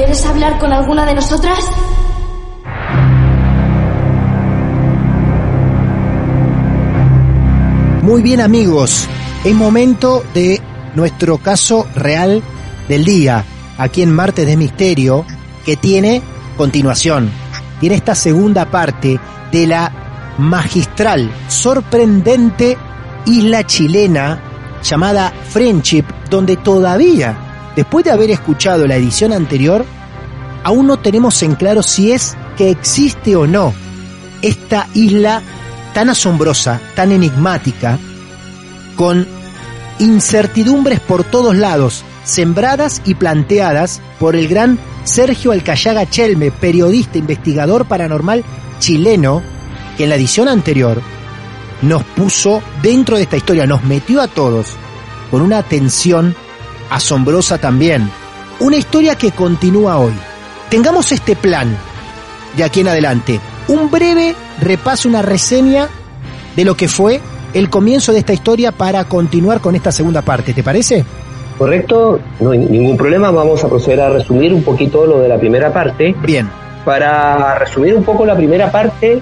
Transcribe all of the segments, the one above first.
¿Quieres hablar con alguna de nosotras? Muy bien amigos, es momento de nuestro caso real del día, aquí en Martes de Misterio, que tiene continuación, tiene esta segunda parte de la magistral, sorprendente isla chilena llamada Friendship, donde todavía, después de haber escuchado la edición anterior, aún no tenemos en claro si es que existe o no esta isla tan asombrosa, tan enigmática, con incertidumbres por todos lados, sembradas y planteadas por el gran Sergio Alcayaga Chelme, periodista investigador paranormal chileno, que en la edición anterior nos puso dentro de esta historia, nos metió a todos con una atención asombrosa también. Una historia que continúa hoy. Tengamos este plan de aquí en adelante. Un breve repaso, una reseña de lo que fue el comienzo de esta historia para continuar con esta segunda parte. ¿Te parece? Correcto, no hay ningún problema. Vamos a proceder a resumir un poquito lo de la primera parte. Bien. Para resumir un poco la primera parte,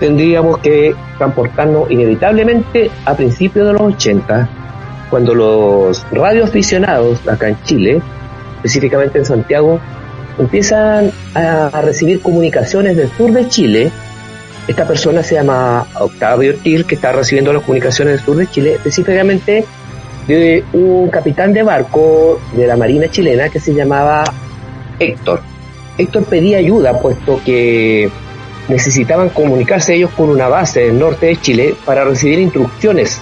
tendríamos que transportarnos inevitablemente a principios de los 80, cuando los radioaficionados acá en Chile, específicamente en Santiago, empiezan a recibir comunicaciones del sur de Chile. Esta persona se llama Octavio Ortiz, que está recibiendo las comunicaciones del sur de Chile, específicamente de un capitán de barco de la Marina chilena que se llamaba Héctor. Héctor pedía ayuda, puesto que necesitaban comunicarse ellos con una base del norte de Chile para recibir instrucciones,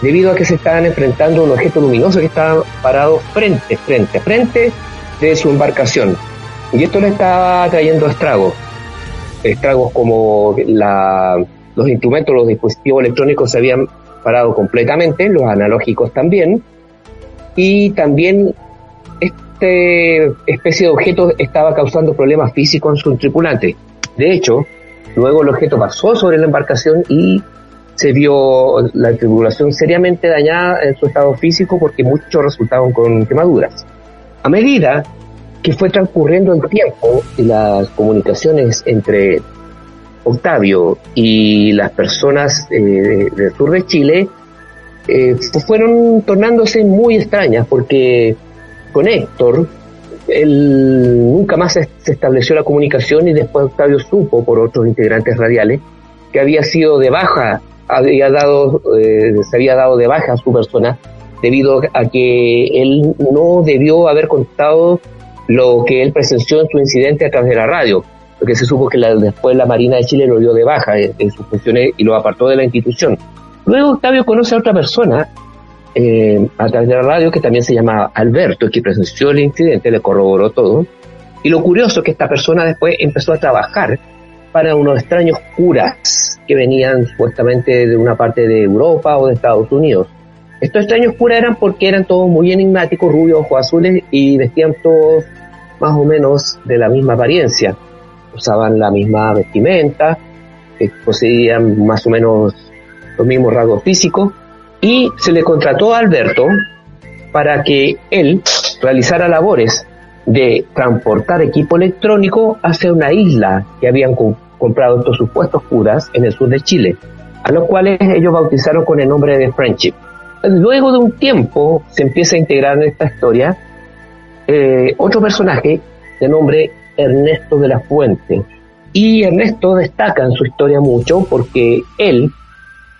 debido a que se estaban enfrentando a un objeto luminoso que estaba parado frente, frente, frente de su embarcación. Y esto le estaba trayendo estragos. Estragos como la, los instrumentos, los dispositivos electrónicos se habían parado completamente, los analógicos también. Y también este especie de objeto estaba causando problemas físicos en su tripulante. De hecho, luego el objeto pasó sobre la embarcación y se vio la tripulación seriamente dañada en su estado físico porque muchos resultaron con quemaduras. A medida que fue transcurriendo el tiempo y las comunicaciones entre Octavio y las personas eh, del sur de Chile eh, fueron tornándose muy extrañas porque con Héctor él nunca más se, se estableció la comunicación y después Octavio supo por otros integrantes radiales que había sido de baja, había dado, eh, se había dado de baja a su persona debido a que él no debió haber contado lo que él presenció en su incidente a través de la radio, porque se supo que la, después la Marina de Chile lo dio de baja en, sus funciones y lo apartó de la institución. Luego Octavio conoce a otra persona eh, a través de la radio que también se llama Alberto, que presenció el incidente, le corroboró todo. Y lo curioso es que esta persona después empezó a trabajar para unos extraños curas que venían supuestamente de una parte de Europa o de Estados Unidos. Estos extraños curas eran porque eran todos muy enigmáticos, rubios, ojos azules y vestían todos más o menos de la misma apariencia. Usaban la misma vestimenta, poseían más o menos los mismos rasgos físicos y se le contrató a Alberto para que él realizara labores de transportar equipo electrónico hacia una isla que habían comprado estos supuestos curas en el sur de Chile, a los cuales ellos bautizaron con el nombre de Friendship. Luego de un tiempo se empieza a integrar en esta historia eh, otro personaje de nombre Ernesto de la Fuente. Y Ernesto destaca en su historia mucho porque él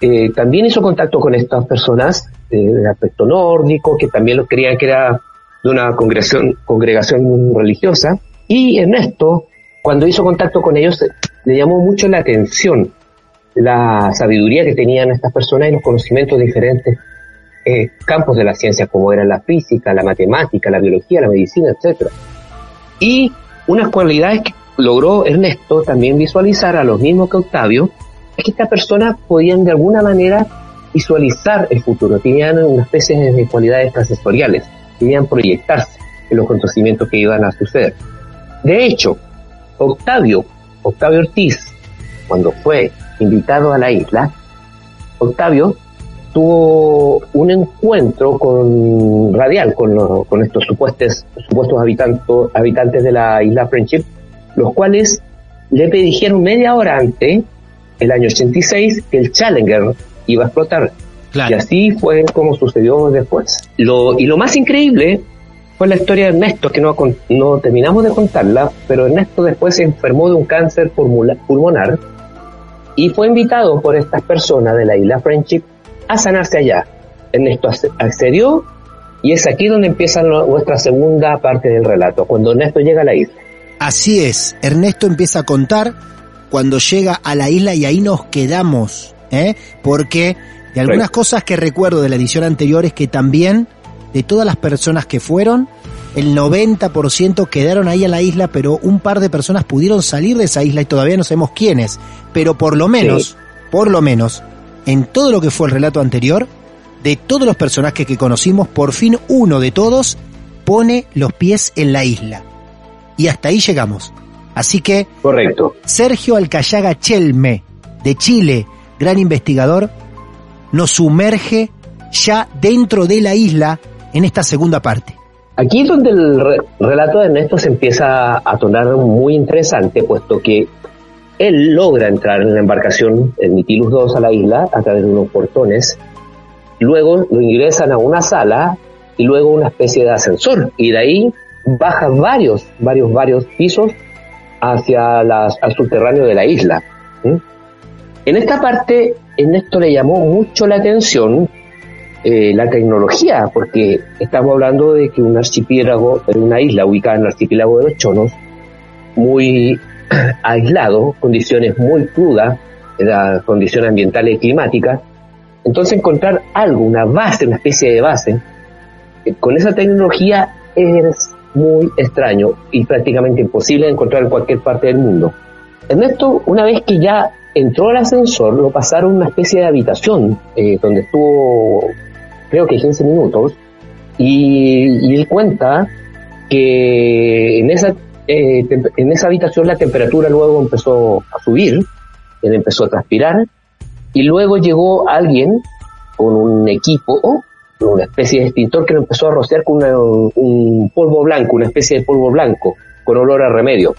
eh, también hizo contacto con estas personas eh, del aspecto nórdico, que también lo creían que era de una congregación, congregación religiosa. Y Ernesto, cuando hizo contacto con ellos, le llamó mucho la atención la sabiduría que tenían estas personas y los conocimientos diferentes eh, campos de la ciencia como eran la física, la matemática, la biología, la medicina, etc. Y unas cualidades que logró Ernesto también visualizar a los mismos que Octavio, es que estas personas podían de alguna manera visualizar el futuro, tenían una especie de cualidades extrasensoriales, podían proyectarse en los conocimientos que iban a suceder. De hecho, Octavio, Octavio Ortiz, cuando fue invitado a la isla, Octavio tuvo un encuentro con Radial, con, con estos supuestos, supuestos habitantes, habitantes de la isla Friendship, los cuales le dijeron media hora antes, el año 86, que el Challenger iba a explotar. Y así fue como sucedió después. Lo, y lo más increíble fue la historia de Ernesto, que no, no terminamos de contarla, pero Ernesto después se enfermó de un cáncer pulmonar y fue invitado por estas personas de la isla Friendship a sanarse allá. Ernesto accedió y es aquí donde empieza nuestra segunda parte del relato, cuando Ernesto llega a la isla. Así es, Ernesto empieza a contar cuando llega a la isla y ahí nos quedamos, ¿eh? porque de algunas cosas que recuerdo de la edición anterior es que también de todas las personas que fueron, el 90% quedaron ahí a la isla, pero un par de personas pudieron salir de esa isla y todavía no sabemos quiénes. Pero por lo menos, por lo menos, en todo lo que fue el relato anterior, de todos los personajes que conocimos, por fin uno de todos pone los pies en la isla. Y hasta ahí llegamos. Así que, correcto. Sergio Alcayaga Chelme, de Chile, gran investigador, nos sumerge ya dentro de la isla en esta segunda parte. Aquí es donde el relato de Ernesto se empieza a tornar muy interesante, puesto que él logra entrar en la embarcación, el Mitilus 2, a la isla a través de unos portones. Luego lo ingresan a una sala y luego una especie de ascensor. Y de ahí baja varios, varios, varios pisos hacia las, al subterráneo de la isla. En esta parte, Ernesto le llamó mucho la atención eh, la tecnología, porque estamos hablando de que un archipiélago, una isla ubicada en el archipiélago de los Chonos, muy aislado, condiciones muy crudas, las condiciones ambientales y climáticas, entonces encontrar algo, una base, una especie de base, eh, con esa tecnología es muy extraño y prácticamente imposible encontrar en cualquier parte del mundo. Ernesto, una vez que ya entró al ascensor, lo pasaron a una especie de habitación eh, donde estuvo creo que 15 minutos, y, él cuenta que en esa, eh, en esa habitación la temperatura luego empezó a subir, él empezó a transpirar, y luego llegó alguien con un equipo, una especie de extintor que lo empezó a rociar con un polvo blanco, una especie de polvo blanco, con olor a remedio.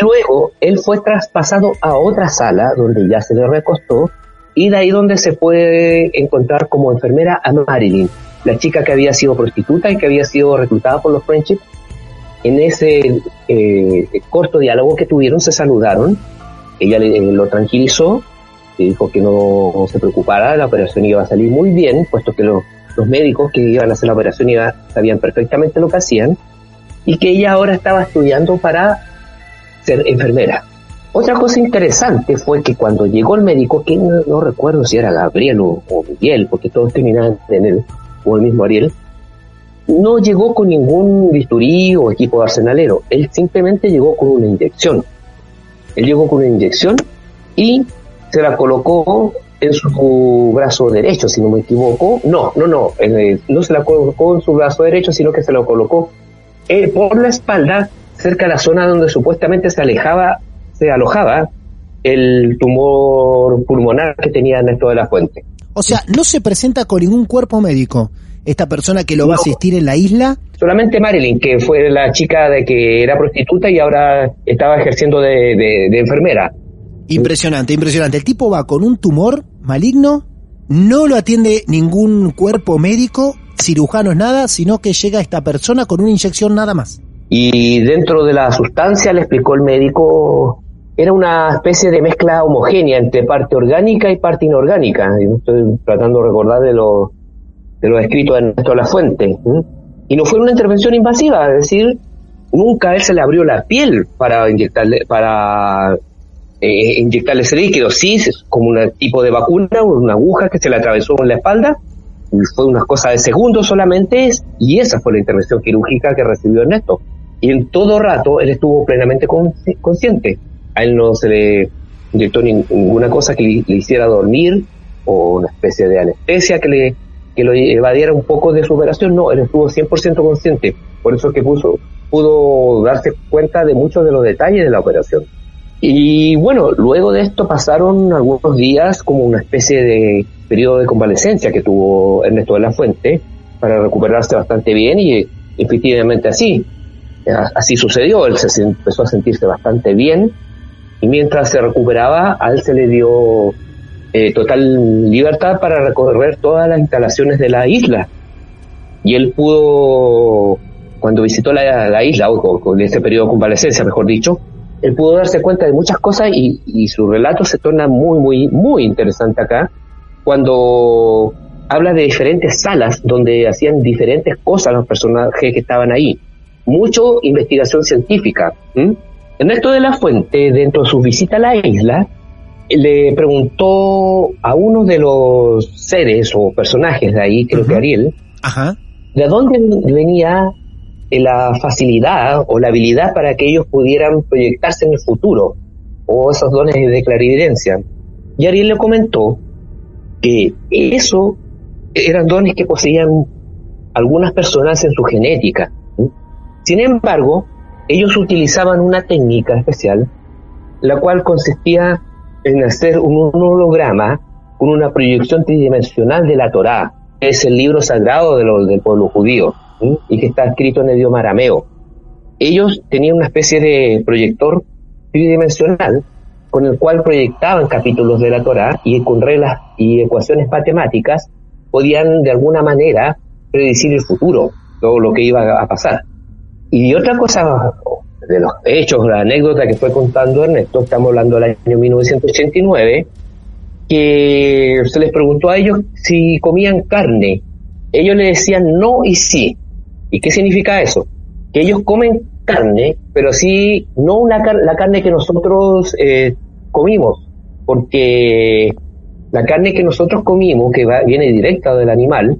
Luego él fue traspasado a otra sala donde ya se le recostó y de ahí donde se puede encontrar como enfermera a Marilyn, la chica que había sido prostituta y que había sido reclutada por los Friendship. En ese eh, corto diálogo que tuvieron se saludaron, ella le, lo tranquilizó, le dijo que no se preocupara, la operación iba a salir muy bien, puesto que los médicos que iban a hacer la operación iba, sabían perfectamente lo que hacían, y que ella ahora estaba estudiando para ser enfermera. Otra cosa interesante fue que cuando llegó el médico, que no, recuerdo si era Gabriel o, Miguel, porque todos terminaban en él, o el mismo Ariel, no llegó con ningún bisturí o equipo de arsenalero, él simplemente llegó con una inyección. Él llegó con una inyección y se la colocó en su brazo derecho, si no me equivoco. No, no, no, no se la colocó en su brazo derecho, sino que se lo colocó eh, por la espalda, cerca de la zona donde supuestamente se alejaba, se alojaba el tumor pulmonar que tenía Ernesto de la Fuente. O sea, no se presenta con ningún cuerpo médico esta persona que lo va a asistir en la isla. Solamente Marilyn, que fue la chica de que era prostituta y ahora estaba ejerciendo de, de- de enfermera. Impresionante, impresionante. El tipo va con un tumor maligno, no lo atiende ningún cuerpo médico, cirujanos nada, sino que llega esta persona con una inyección nada más. Y dentro de la sustancia, le explicó el médico, era una especie de mezcla homogénea entre parte orgánica y parte inorgánica. Yo estoy tratando de recordar de los de los escritos de Ernesto la Fuente. Y no fue una intervención invasiva, es decir, nunca a él se le abrió la piel para inyectarle, para eh, inyectarle ese líquido. Sí, como un tipo de vacuna, una aguja que se le atravesó en la espalda, fue una cosa de segundos solamente, y esa fue la intervención quirúrgica que recibió Ernesto. Y en todo rato él estuvo plenamente consci- consciente. A él no se le inyectó nin- ninguna cosa que le, le hiciera dormir o una especie de anestesia que le que lo evadiera un poco de su operación. No, él estuvo 100% consciente. Por eso es que puso, pudo darse cuenta de muchos de los detalles de la operación. Y bueno, luego de esto pasaron algunos días como una especie de periodo de convalecencia que tuvo Ernesto de la Fuente para recuperarse bastante bien y efectivamente así. Así sucedió, él se empezó a sentirse bastante bien y mientras se recuperaba, a él se le dio eh, total libertad para recorrer todas las instalaciones de la isla. Y él pudo, cuando visitó la, la isla, o con ese periodo de convalecencia, mejor dicho, él pudo darse cuenta de muchas cosas y, y su relato se torna muy, muy, muy interesante acá, cuando habla de diferentes salas donde hacían diferentes cosas los personajes que estaban ahí. Mucho investigación científica. ¿m? Ernesto de la Fuente, dentro de su visita a la isla, le preguntó a uno de los seres o personajes de ahí, creo que Ariel, Ajá. de dónde venía la facilidad o la habilidad para que ellos pudieran proyectarse en el futuro o esos dones de clarividencia. Y Ariel le comentó que eso eran dones que poseían algunas personas en su genética. Sin embargo, ellos utilizaban una técnica especial, la cual consistía en hacer un, holograma con una proyección tridimensional de la Torá, que es el libro sagrado del pueblo judío, y que está escrito en el idioma arameo. Ellos tenían una especie de proyector tridimensional con el cual proyectaban capítulos de la Torá y con reglas y ecuaciones matemáticas podían de alguna manera predecir el futuro, todo lo que iba a pasar. Y otra cosa, de los hechos, la anécdota que fue contando Ernesto, estamos hablando del año 1989, que se les preguntó a ellos si comían carne. Ellos le decían no y sí. ¿Y qué significa eso? Que ellos comen carne, pero sí no una la carne que nosotros eh, comimos, porque la carne que nosotros comimos, que va- viene directa del animal,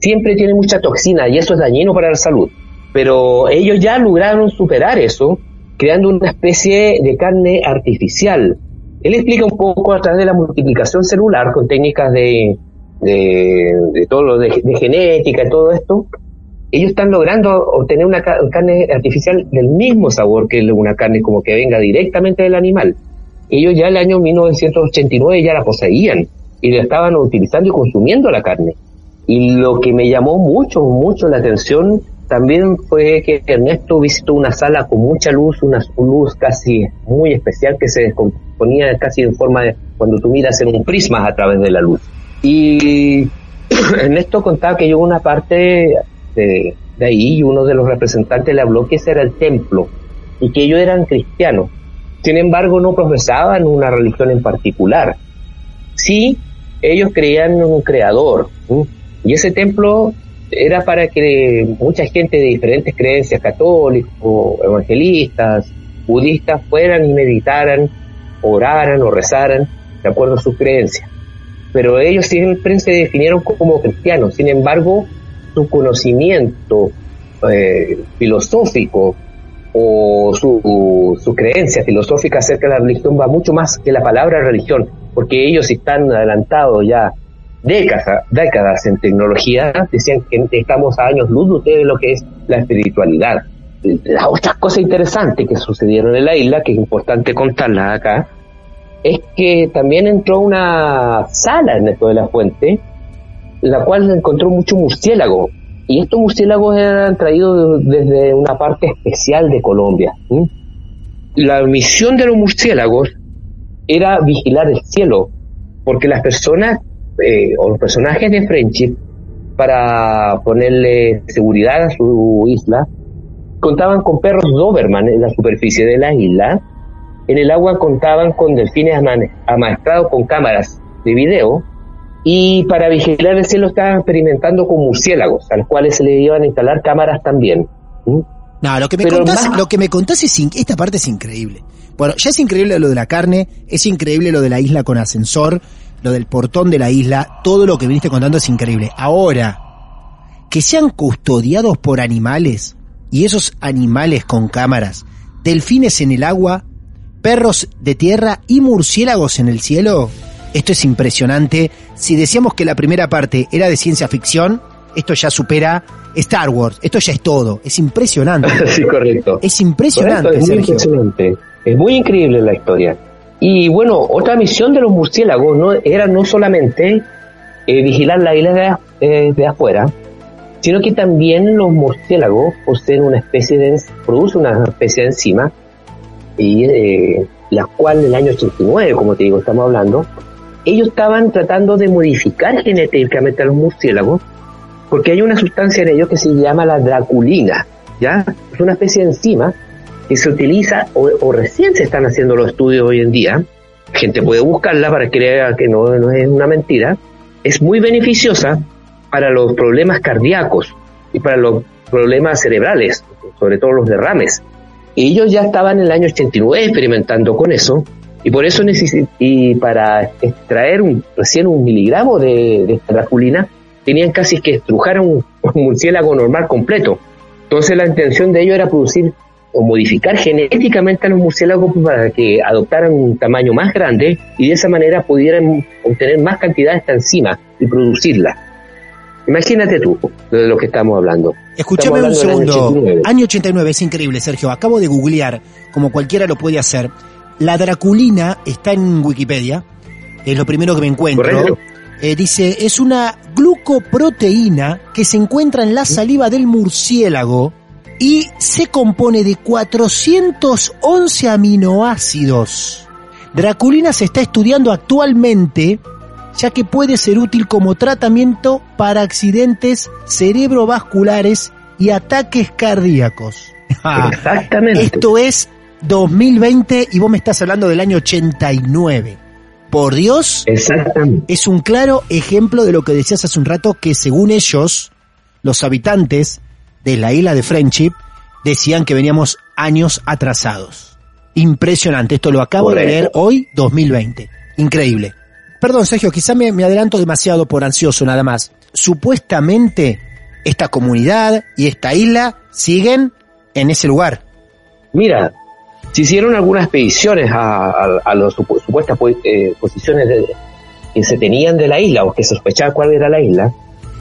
siempre tiene mucha toxina y eso es dañino para la salud. Pero ellos ya lograron superar eso, creando una especie de carne artificial. Él explica un poco a través de la multiplicación celular con técnicas de, de, de todo lo de, de genética y todo esto. Ellos están logrando obtener una ca- carne artificial del mismo sabor que una carne como que venga directamente del animal. Ellos ya el año 1989 ya la poseían y la estaban utilizando y consumiendo la carne. Y lo que me llamó mucho, mucho la atención también fue que Ernesto visitó una sala con mucha luz, una luz casi muy especial que se descomponía casi en forma de cuando tú miras en un prisma a través de la luz. Y Ernesto contaba que llegó una parte de, de ahí y uno de los representantes le habló que ese era el templo y que ellos eran cristianos. Sin embargo, no profesaban una religión en particular. Sí, ellos creían en un creador. Y ese templo era para que mucha gente de diferentes creencias, católicos, evangelistas, budistas, fueran y meditaran, oraran o rezaran de acuerdo a sus creencias. Pero ellos siempre se definieron como cristianos. Sin embargo, su conocimiento eh, filosófico o su, su creencia filosófica acerca de la religión va mucho más que la palabra religión. porque ellos están adelantados ya décadas, décadas en tecnología, decían que estamos a años luz de lo que es la espiritualidad. Las otras cosas interesantes que sucedieron en la isla, que es importante contarlas acá, es que también entró una sala en esto de la fuente, la cual encontró mucho murciélago. Y estos murciélagos eran traídos desde una parte especial de Colombia. La misión de los murciélagos era vigilar el cielo, porque las personas eh, o los personajes de Friendship, para ponerle seguridad a su isla, contaban con perros Doberman en la superficie de la isla. En el agua contaban con delfines amaestrados con cámaras de video. Y para vigilar el cielo estaban experimentando con murciélagos, a los cuales se le iban a instalar cámaras también. No, lo que me contás, lo que me contás es esta parte es increíble. Bueno, ya es increíble lo de la carne, es increíble lo de la isla con ascensor, lo del portón de la isla, todo lo que viniste contando es increíble. Ahora, que sean custodiados por animales, y esos animales con cámaras, delfines en el agua, perros de tierra y murciélagos en el cielo, esto es impresionante. Si decíamos que la primera parte era de ciencia ficción, esto ya supera Star Wars. Esto ya es todo. Es impresionante. sí, correcto. Es impresionante, es Sergio. impresionante. Es muy increíble la historia. Y bueno, otra misión de los murciélagos no era no solamente eh, vigilar la isla de, eh, de, afuera, sino que también los murciélagos poseen una especie de, producen una especie de enzima, y eh, la cual en el año 89, como te digo, estamos hablando, ellos estaban tratando de modificar genéticamente a los murciélagos, porque hay una sustancia en ellos que se llama la draculina, ¿ya? Es una especie de enzima que se utiliza o, recién se están haciendo los estudios hoy en día, gente puede buscarla para creer que no, no es una mentira, es muy beneficiosa para los problemas cardíacos y para los problemas cerebrales, sobre todo los derrames. Ellos ya estaban en el año 89 experimentando con eso, y por eso y para extraer un, recién un miligramo de, de draculina, tenían casi que estrujar un, un murciélago normal completo. Entonces la intención de ellos era producir o modificar genéticamente a los murciélagos para que adoptaran un tamaño más grande y de esa manera pudieran obtener más cantidad de esta enzima y producirla. Imagínate tú de lo que estamos hablando. Escúchame un segundo. Año 89. es increíble, Sergio. Acabo de googlear, como cualquiera lo puede hacer. La draculina está en Wikipedia, es lo primero que me encuentro. Eh, dice, es una glucoproteína que se encuentra en la saliva del murciélago y se compone de 411 aminoácidos. Draculina se está estudiando actualmente ya que puede ser útil como tratamiento para accidentes cerebrovasculares y ataques cardíacos. Exactamente. Esto es 2020 y vos me estás hablando del año 89. Por Dios, Exactamente. es un claro ejemplo de lo que decías hace un rato, que según ellos, los habitantes de la isla de Friendship decían que veníamos años atrasados. Impresionante, esto lo acabo de leer hoy, 2020. Increíble. Perdón, Sergio, quizá me, adelanto demasiado por ansioso nada más. Supuestamente esta comunidad y esta isla siguen en ese lugar. Mira, se hicieron algunas expediciones a, las supuestas eh, posiciones que se tenían de la isla o que se sospechaba cuál era la isla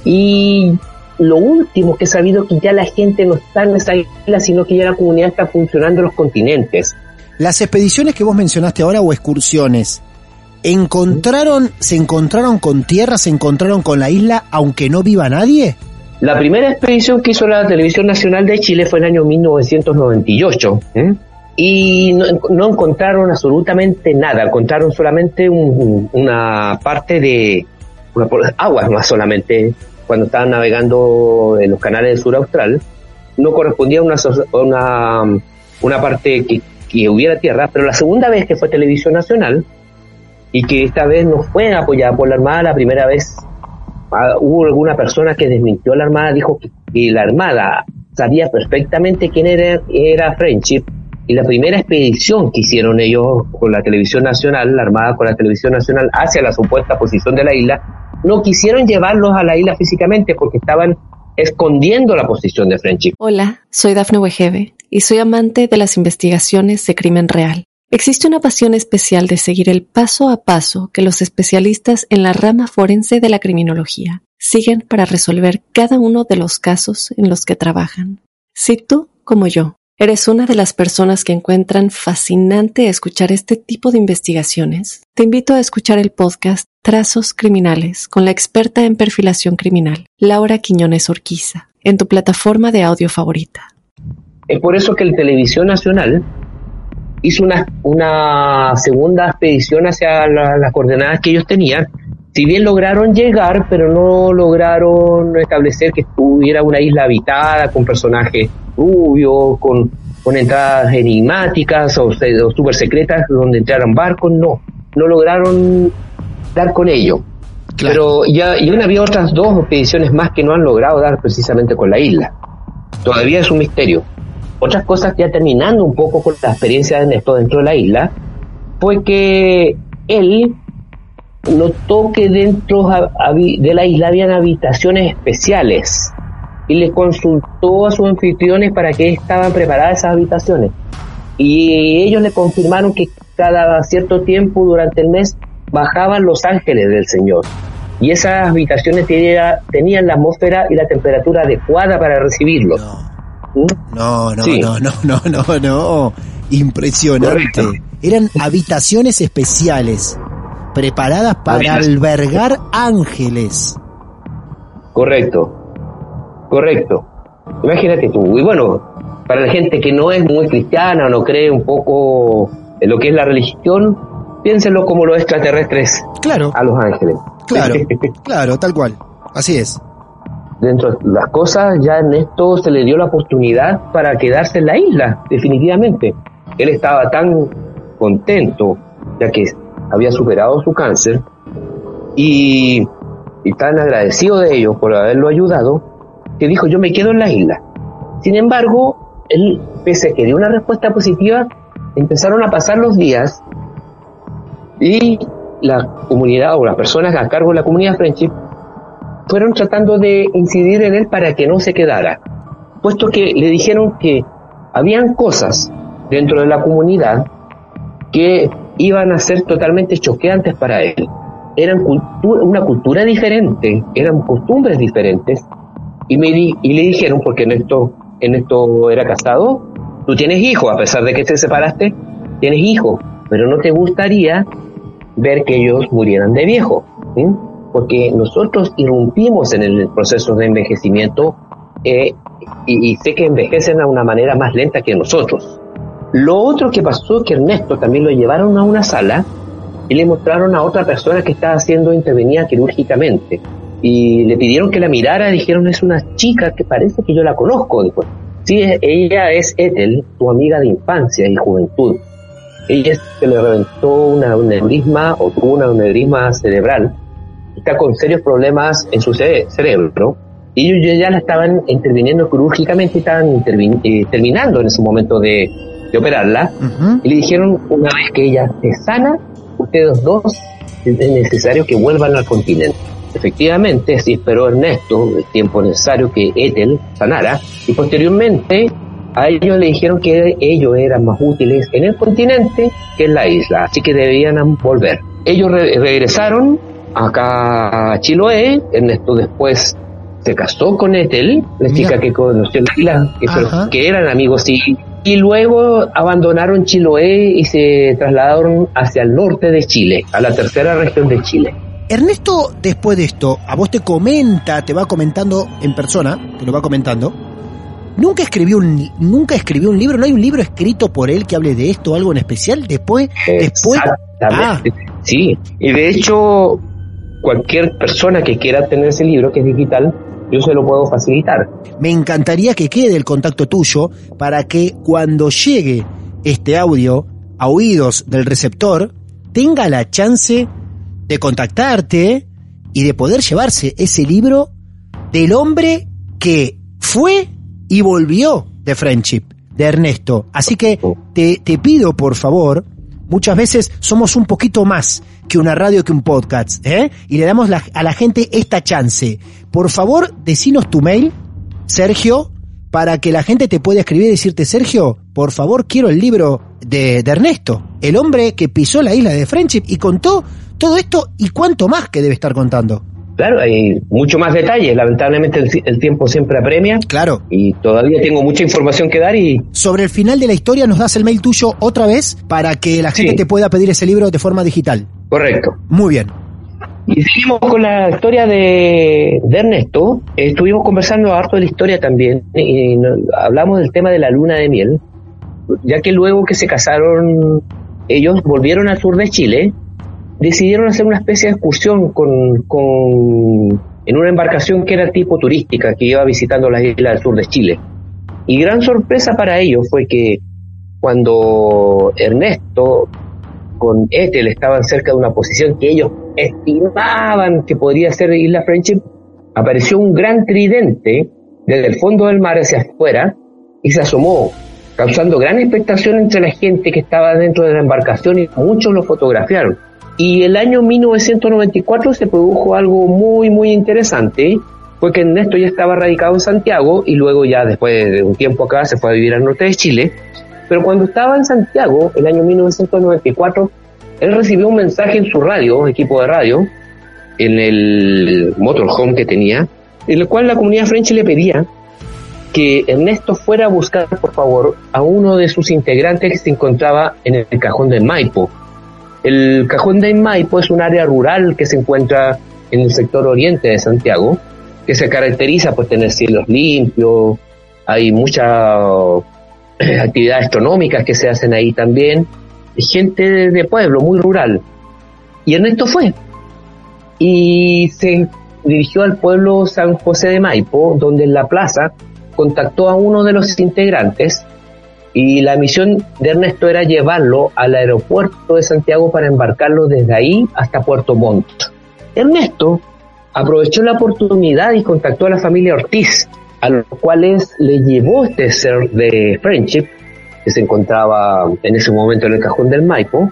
y lo último que he sabido es que ya la gente no está en esa isla, sino que ya la comunidad está funcionando en los continentes. Las expediciones que vos mencionaste ahora o excursiones, ¿encontraron, se encontraron con tierra, se encontraron con la isla, aunque no viva nadie? La primera expedición que hizo la Televisión Nacional de Chile fue en el año 1998. ¿eh? Y no, encontraron absolutamente nada, encontraron solamente una parte de una, aguas más solamente cuando estaban navegando en los canales del sur austral, no correspondía a una, una, una parte que, que, hubiera tierra, pero la segunda vez que fue Televisión Nacional, y que esta vez no fue apoyada por la Armada, la primera vez ah, hubo alguna persona que desmintió a la Armada, dijo que, la Armada sabía perfectamente quién era, era Friendship, y la primera expedición que hicieron ellos con la televisión nacional, la Armada con la televisión nacional, hacia la supuesta posición de la isla, no quisieron llevarlos a la isla físicamente porque estaban escondiendo la posición de Friendship. Hola, soy Dafne Wegebe y soy amante de las investigaciones de crimen real. Existe una pasión especial de seguir el paso a paso que los especialistas en la rama forense de la criminología siguen para resolver cada uno de los casos en los que trabajan. Si tú, como yo, eres una de las personas que encuentran fascinante escuchar este tipo de investigaciones, te invito a escuchar el podcast Trazos Criminales con la experta en perfilación criminal, Laura Quiñones Orquiza, en tu plataforma de audio favorita. Es por eso que el Televisión Nacional hizo una, segunda expedición hacia la- las coordenadas que ellos tenían. Si bien lograron llegar, pero no lograron establecer que estuviera una isla habitada con personajes rubios, con, con entradas enigmáticas o, o super secretas donde entraran barcos, no, no lograron dar con ello. Pero ya, y había otras dos expediciones más que no han logrado dar precisamente con la isla. Todavía es un misterio. Otras cosas, ya terminando un poco con la experiencia de Ernesto dentro de la isla, fue que él notó que dentro de la isla habían habitaciones especiales y le consultó a sus anfitriones para que estaban preparadas esas habitaciones. Y ellos le confirmaron que cada cierto tiempo durante el mes bajaban los ángeles del Señor. Y esas habitaciones tenía- tenían la atmósfera y la temperatura adecuada para recibirlos. ¿Mm? No, no, Sí. no, no, no, no, no. Impresionante. Correcto. Eran habitaciones especiales preparadas para albergar ángeles. Correcto, correcto. Imagínate tú. Y bueno, para la gente que no es muy cristiana o no cree un poco en lo que es la religión, piénsenlo como los extraterrestres Claro, a los ángeles. claro, claro, tal cual. Así es. Dentro de las cosas, ya a Ernesto se le dio la oportunidad para quedarse en la isla, definitivamente. Él estaba tan contento, ya que había superado su cáncer, y, y tan agradecido de ellos por haberlo ayudado, que dijo, yo me quedo en la isla. Sin embargo, él, pese a que dio una respuesta positiva, empezaron a pasar los días y la comunidad o las personas a cargo de la comunidad Friendship fueron tratando de incidir en él para que no se quedara, puesto que le dijeron que habían cosas dentro de la comunidad que iban a ser totalmente choqueantes para él. Eran una cultura diferente, eran costumbres diferentes, y, me di- y le dijeron, porque en esto, en esto era casado, tú tienes hijos, a pesar de que te separaste, tienes hijos, pero no te gustaría ver que ellos murieran de viejo, porque nosotros irrumpimos en el proceso de envejecimiento eh, y, y sé que envejecen a una manera más lenta que nosotros. Lo otro que pasó es que Ernesto también lo llevaron a una sala y le mostraron a otra persona que estaba siendo intervenida quirúrgicamente y le pidieron que la mirara dijeron es una chica que parece que yo la conozco después. Sí, ella es Ethel, tu amiga de infancia y juventud. Ella se le reventó una, un neurisma o tuvo un neurisma cerebral. Está con serios problemas en su cere- cerebro. Y ellos ya- la estaban interviniendo quirúrgicamente estaban intervin- eh, terminando en ese momento de, de operarla. Y le dijeron, una vez que ella es sana, ustedes dos es necesario que vuelvan al continente. Efectivamente, así esperó Ernesto el tiempo necesario que Ethel sanara y posteriormente a ellos le dijeron que ellos eran más útiles en el continente que en la isla, así que debían volver. Ellos re- regresaron acá a Chiloé, Ernesto después se casó con Ethel, la Mira. chica que conoció en la isla, que, que eran amigos y, y luego abandonaron Chiloé y se trasladaron hacia el norte de Chile, a la tercera región de Chile. Ernesto, después de esto, a vos te comenta, te va comentando en persona, te lo va comentando. Nunca escribió un, nunca escribió un libro, no hay un libro escrito por él que hable de esto o algo en especial. Después, después, Exactamente. Sí, y de hecho, cualquier persona que quiera tener ese libro, que es digital, yo se lo puedo facilitar. me encantaría que quede el contacto tuyo para que cuando llegue este audio a oídos del receptor, tenga la chance de contactarte y de poder llevarse ese libro del hombre que fue y volvió de Friendship, de Ernesto. Así que te, te pido, por favor, muchas veces somos un poquito más que una radio, que un podcast, ¿eh? Y le damos la- a la gente esta chance. Por favor, decinos tu mail, Sergio, para que la gente te pueda escribir y decirte, Sergio, por favor quiero el libro de, de Ernesto, el hombre que pisó la isla de Friendship y contó todo esto y cuánto más que debe estar contando. Claro, hay mucho más detalles. Lamentablemente el, el tiempo siempre apremia. Claro. Y todavía tengo mucha información que dar y Sobre el final de la historia nos das el mail tuyo otra vez para que la gente Sí. te pueda pedir ese libro de forma digital. correcto. Muy bien. Y seguimos con la historia de, de Ernesto. Estuvimos conversando harto de la historia también y hablamos del tema de la luna de miel, ya que luego que se casaron ellos volvieron al sur de Chile, decidieron hacer una especie de excursión con, en una embarcación que era tipo turística que iba visitando las islas del sur de Chile. Y gran sorpresa para ellos fue que cuando Ernesto con Ethel estaban cerca de una posición que ellos estimaban que podría ser Isla Friendship, apareció un gran tridente desde el fondo del mar hacia afuera y se asomó, causando gran expectación entre la gente que estaba dentro de la embarcación y muchos lo fotografiaron. Y el año 1994 se produjo algo muy, muy interesante, fue que Ernesto ya estaba radicado en Santiago y luego ya después de un tiempo acá se fue a vivir al norte de Chile. Pero cuando estaba en Santiago, el año 1994, él recibió un mensaje en su radio, equipo de radio, en el motorhome que tenía, en el cual la comunidad French le pedía que Ernesto fuera a buscar, por favor, a uno de sus integrantes que se encontraba en el cajón de Maipo. El cajón de Maipo es un área rural que se encuentra en el sector oriente de Santiago, que se caracteriza por tener cielos limpios, hay muchas eh, actividades astronómicas que se hacen ahí también, gente de, pueblo, muy rural. Y Ernesto fue. Y se dirigió al pueblo San José de Maipo, donde en la plaza contactó a uno de los integrantes y la misión de Ernesto era llevarlo al aeropuerto de Santiago para embarcarlo desde ahí hasta Puerto Montt. Ernesto aprovechó la oportunidad y contactó a la familia Ortiz, a los cuales le llevó este ser de Friendship, que se encontraba en ese momento en el cajón del Maipo,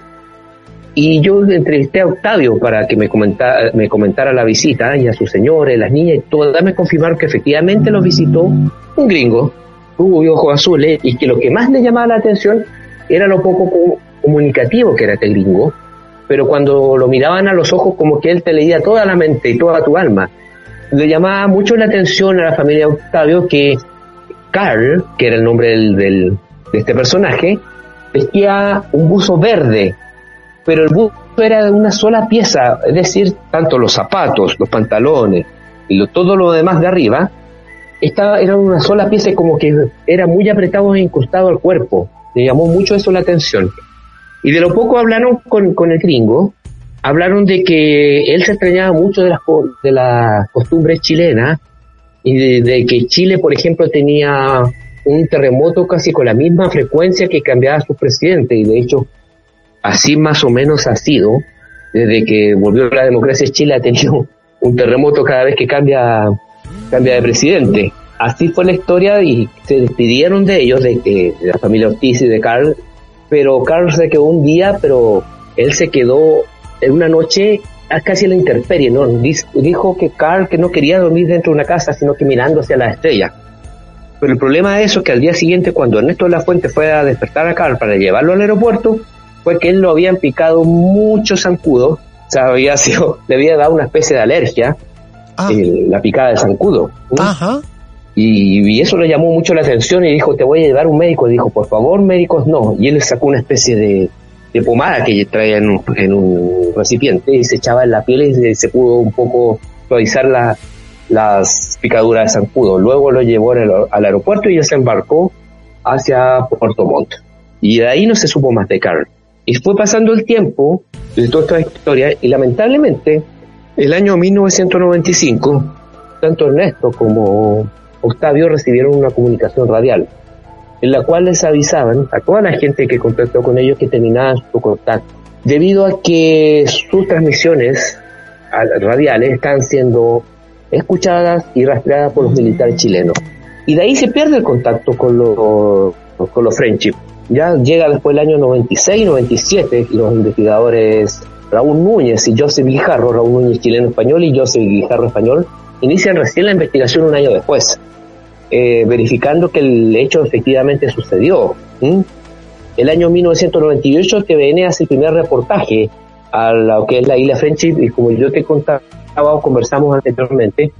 y yo entrevisté a Octavio para que me comentara, me comentara la visita y a sus señores, las niñas y todas me confirmaron que efectivamente los visitó un gringo, rubio, ojos azules, y que lo que más le llamaba la atención era lo poco co- comunicativo que era este gringo, pero cuando lo miraban a los ojos como que él te leía toda la mente y toda tu alma. Le llamaba mucho la atención a la familia Octavio que Carl, que era el nombre del, de este personaje, vestía un buzo verde, pero el buzo era de una sola pieza, es decir, tanto los zapatos, los pantalones y todo lo demás de arriba, estaba, era una sola pieza como que era muy apretado e incrustado al cuerpo. Le llamó mucho eso la atención. Y de lo poco hablaron con, con el gringo, hablaron de que él se extrañaba mucho de las, de las costumbres chilenas y de, de que Chile, por ejemplo, tenía un terremoto casi con la misma frecuencia que cambiaba su presidente y de hecho así más o menos ha sido desde que volvió la democracia Chile ha tenido un terremoto cada vez que cambia cambia de presidente. Así fue la historia y se despidieron de ellos de, que de la familia Ortiz y de Carl. Pero Carl se quedó un día pero él se quedó en una noche casi a la intemperie no dijo que Carl que no quería dormir dentro de una casa sino que mirando hacia las estrellas pero el problema de eso es que al día siguiente, cuando Ernesto de la Fuente fue a despertar a Carl para llevarlo al aeropuerto, fue que él lo habían picado muchos zancudos, o sea, había sido, le había dado una especie de alergia, Ah, eh, la picada de zancudo. ajá. Y, y eso le llamó mucho la atención y dijo, te voy a llevar un médico. Y dijo, por favor, médicos, no. Y él le sacó una especie de, de pomada que traía en un, en un recipiente y se echaba en la piel y se, se pudo un poco suavizar la, las picaduras de zancudo. Luego lo llevó al, al aeropuerto y se embarcó hacia Puerto Montt. Y de ahí no se supo más de Carl. Y fue pasando el tiempo de toda esta historia y lamentablemente el año 1995 tanto Ernesto como Octavio recibieron una comunicación radial en la cual les avisaban a toda la gente que contactó con ellos que terminaban su contacto debido a que sus transmisiones radiales están siendo escuchadas y rastreadas por los militares chilenos. Y de ahí se pierde el contacto con los con los friendship. Ya llega después del año 96 97 los investigadores Raúl Núñez y Joseph Guijarro Raúl Núñez chileno español y Joseph Guijarro español inician recién la investigación un año después eh, verificando que el hecho efectivamente sucedió. El año 1998 TVN hace el primer reportaje a lo que es la isla Friendship y como yo te contaba o conversamos anteriormente,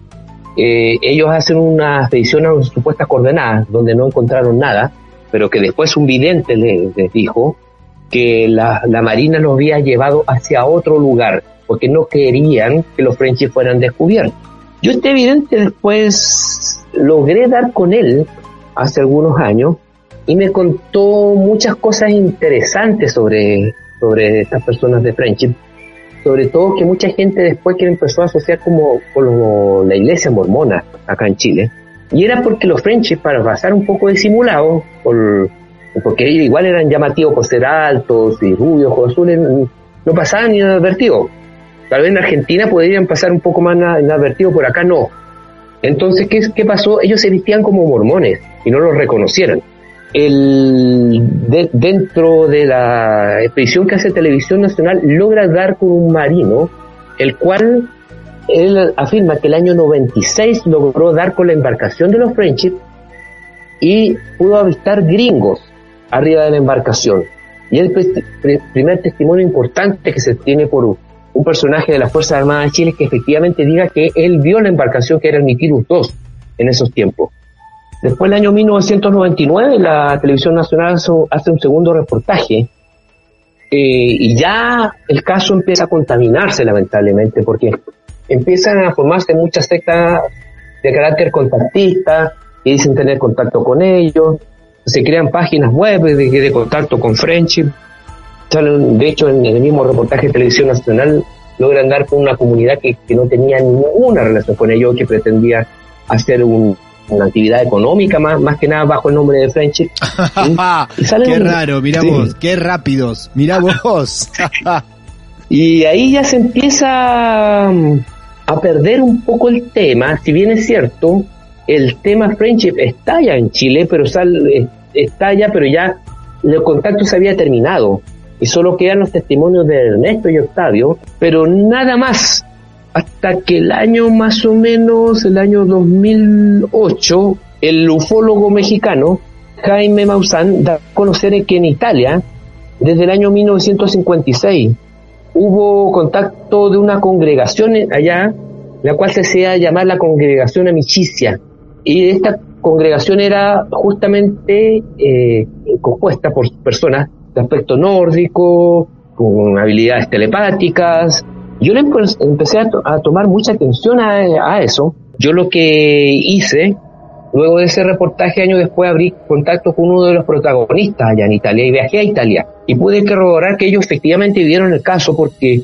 eh, ellos hacen una expedición a supuestas coordenadas donde no encontraron nada, pero que después un vidente les, dijo que la, Marina los había llevado hacia otro lugar porque no querían que los Frenchies fueran descubiertos. Yo este vidente después logré dar con él hace algunos años y me contó muchas cosas interesantes sobre, sobre estas personas de Friendship sobre todo que mucha gente después que empezó a asociar como con la iglesia mormona acá en Chile, y era porque los French, para pasar un poco disimulados, por, porque ellos igual eran llamativos por ser altos y rubios, ojos azules, no pasaban inadvertidos. Tal vez en Argentina podrían pasar un poco más inadvertidos, por acá no. Entonces, ¿qué, ¿qué pasó? Ellos se vestían como mormones y no los reconocieron el, dentro de la expedición que hace Televisión Nacional logra dar con un marino, el cual él afirma que el año 96 logró dar con la embarcación de los Friendship y pudo avistar gringos arriba de la embarcación. Y el primer testimonio importante que se tiene por un personaje de las Fuerzas Armadas de Chile que efectivamente diga que él vio la embarcación que era el Mitilus 2 en esos tiempos. Después, el año 1999, la Televisión Nacional hace un segundo reportaje eh, y ya el caso empieza a contaminarse, lamentablemente, porque empiezan a formarse muchas sectas de carácter contactista y dicen tener contacto con ellos. Se crean páginas web de, contacto con Friendship. De hecho, en el mismo reportaje de Televisión Nacional logran dar con una comunidad que, que no tenía ninguna relación con ellos, que pretendía hacer un, una actividad económica más, más que nada bajo el nombre de Friendship. qué raro, mira vos, qué rápidos, mira vos. y ahí ya se empieza mm, a perder un poco el tema, si bien es cierto, el tema Friendship estalla en Chile, pero sale, eh, estalla, pero ya el contacto se había terminado y solo quedan los testimonios de Ernesto y Octavio, pero nada más hasta que el año más o menos, el año 2008, el ufólogo mexicano Jaime Maussan da a conocer que en Italia, desde el año 1956, hubo contacto de una congregación allá, la cual se hacía llamar la congregación amicicia. Y esta congregación era justamente eh, compuesta por personas de aspecto nórdico, con habilidades telepáticas, yo empecé a, tomar mucha atención a, eso. Yo lo que hice, luego de ese reportaje, años después, abrí contacto con uno de los protagonistas allá en Italia y viajé a Italia. Y pude corroborar que ellos efectivamente vieron el caso porque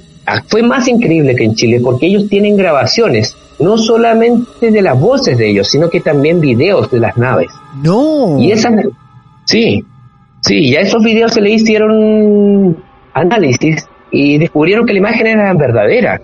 fue más increíble que en Chile, porque ellos tienen grabaciones, no solamente de las voces de ellos, sino que también videos de las naves. No. Y esas, sí, sí, ya esos videos se le hicieron análisis y descubrieron que la imagen era verdadera.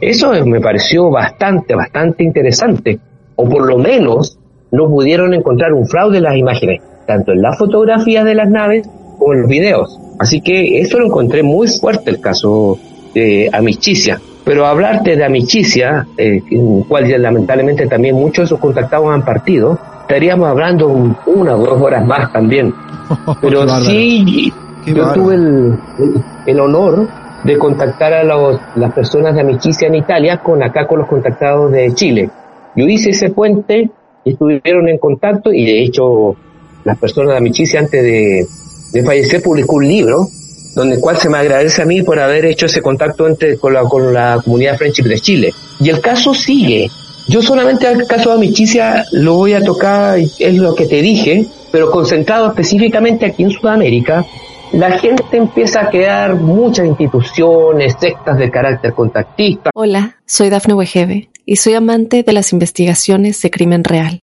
Eso me pareció bastante, bastante interesante. O por lo menos no pudieron encontrar un fraude en las imágenes, tanto en las fotografías de las naves como en los videos. Así que eso lo encontré muy fuerte el caso de Amichicia. Pero hablarte de Amichicia, eh, en cual lamentablemente también muchos de sus contactados han partido, estaríamos hablando una o dos horas más también. Pero sí, yo tuve el, honor de contactar a las personas de Amicicia en Italia con acá con los contactados de Chile. Yo hice ese puente y estuvieron en contacto y de hecho las personas de Amicicia antes de, de fallecer publicó un libro donde cual se me agradece a mí por haber hecho ese contacto entre, con, la, con la comunidad Friendship de Chile. Y el caso sigue. Yo solamente al caso de Amicicia lo voy a tocar, es lo que te dije, pero concentrado específicamente aquí en Sudamérica, la gente empieza a crear muchas instituciones, sectas de carácter contactista. Hola, soy Dafne Wegebe y soy amante de las investigaciones de crimen real.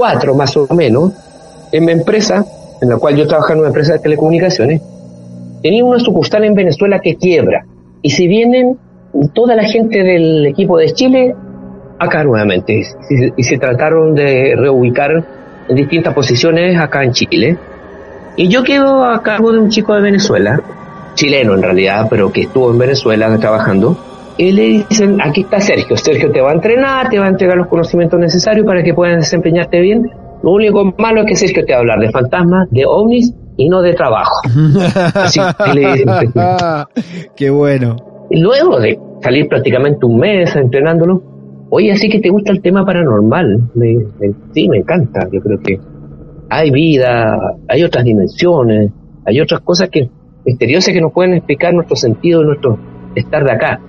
2004, más o menos, en mi empresa, en la cual yo trabajaba en una empresa de telecomunicaciones, tenía una sucursal en Venezuela que quiebra. Y si vienen toda la gente del equipo de Chile acá nuevamente, y, y se trataron de reubicar en distintas posiciones acá en Chile. Y yo quedo a cargo de un chico de Venezuela, chileno en realidad, pero que estuvo en Venezuela trabajando. Y le dicen, aquí está Sergio, Sergio te va a entrenar, te va a entregar los conocimientos necesarios para que puedas desempeñarte bien. Lo único malo es que Sergio te va a hablar de fantasmas, de ovnis y no de trabajo. Así que le dicen, Qué bueno. y luego de salir prácticamente un mes entrenándolo, oye, así que te gusta el tema paranormal. Me- me- sí, me encanta. Yo creo que hay vida, hay otras dimensiones, hay otras cosas que misteriosas que nos pueden explicar nuestro sentido, nuestro estar de acá.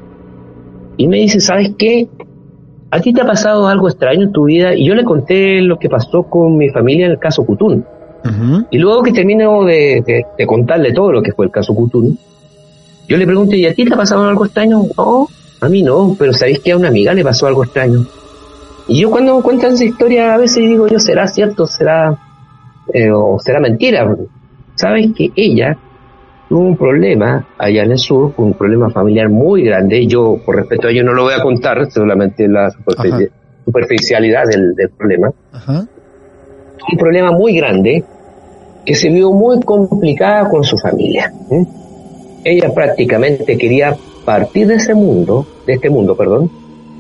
Y me dice, ¿sabes qué? A ti te ha pasado algo extraño en tu vida y yo le conté lo que pasó con mi familia en el caso Cutún. Y luego que termino de, de- de contarle todo lo que fue el caso Cutún, yo le pregunto, ¿y a ti te ha pasado algo extraño? No, a mí no, pero ¿sabéis que a una amiga le pasó algo extraño? Y yo cuando me cuentan esa historia a veces digo, yo, ¿será cierto? ¿Será, eh, o será mentira? ¿Sabes que ella tuvo un problema allá en el sur, un problema familiar muy grande? Yo, por respeto a ello, no lo voy a contar, solamente la superfici- Ajá. superficialidad del, del problema Ajá. un problema muy grande que se vio muy complicada con su familia. ¿m? Ella prácticamente quería partir de ese mundo, de este mundo, perdón,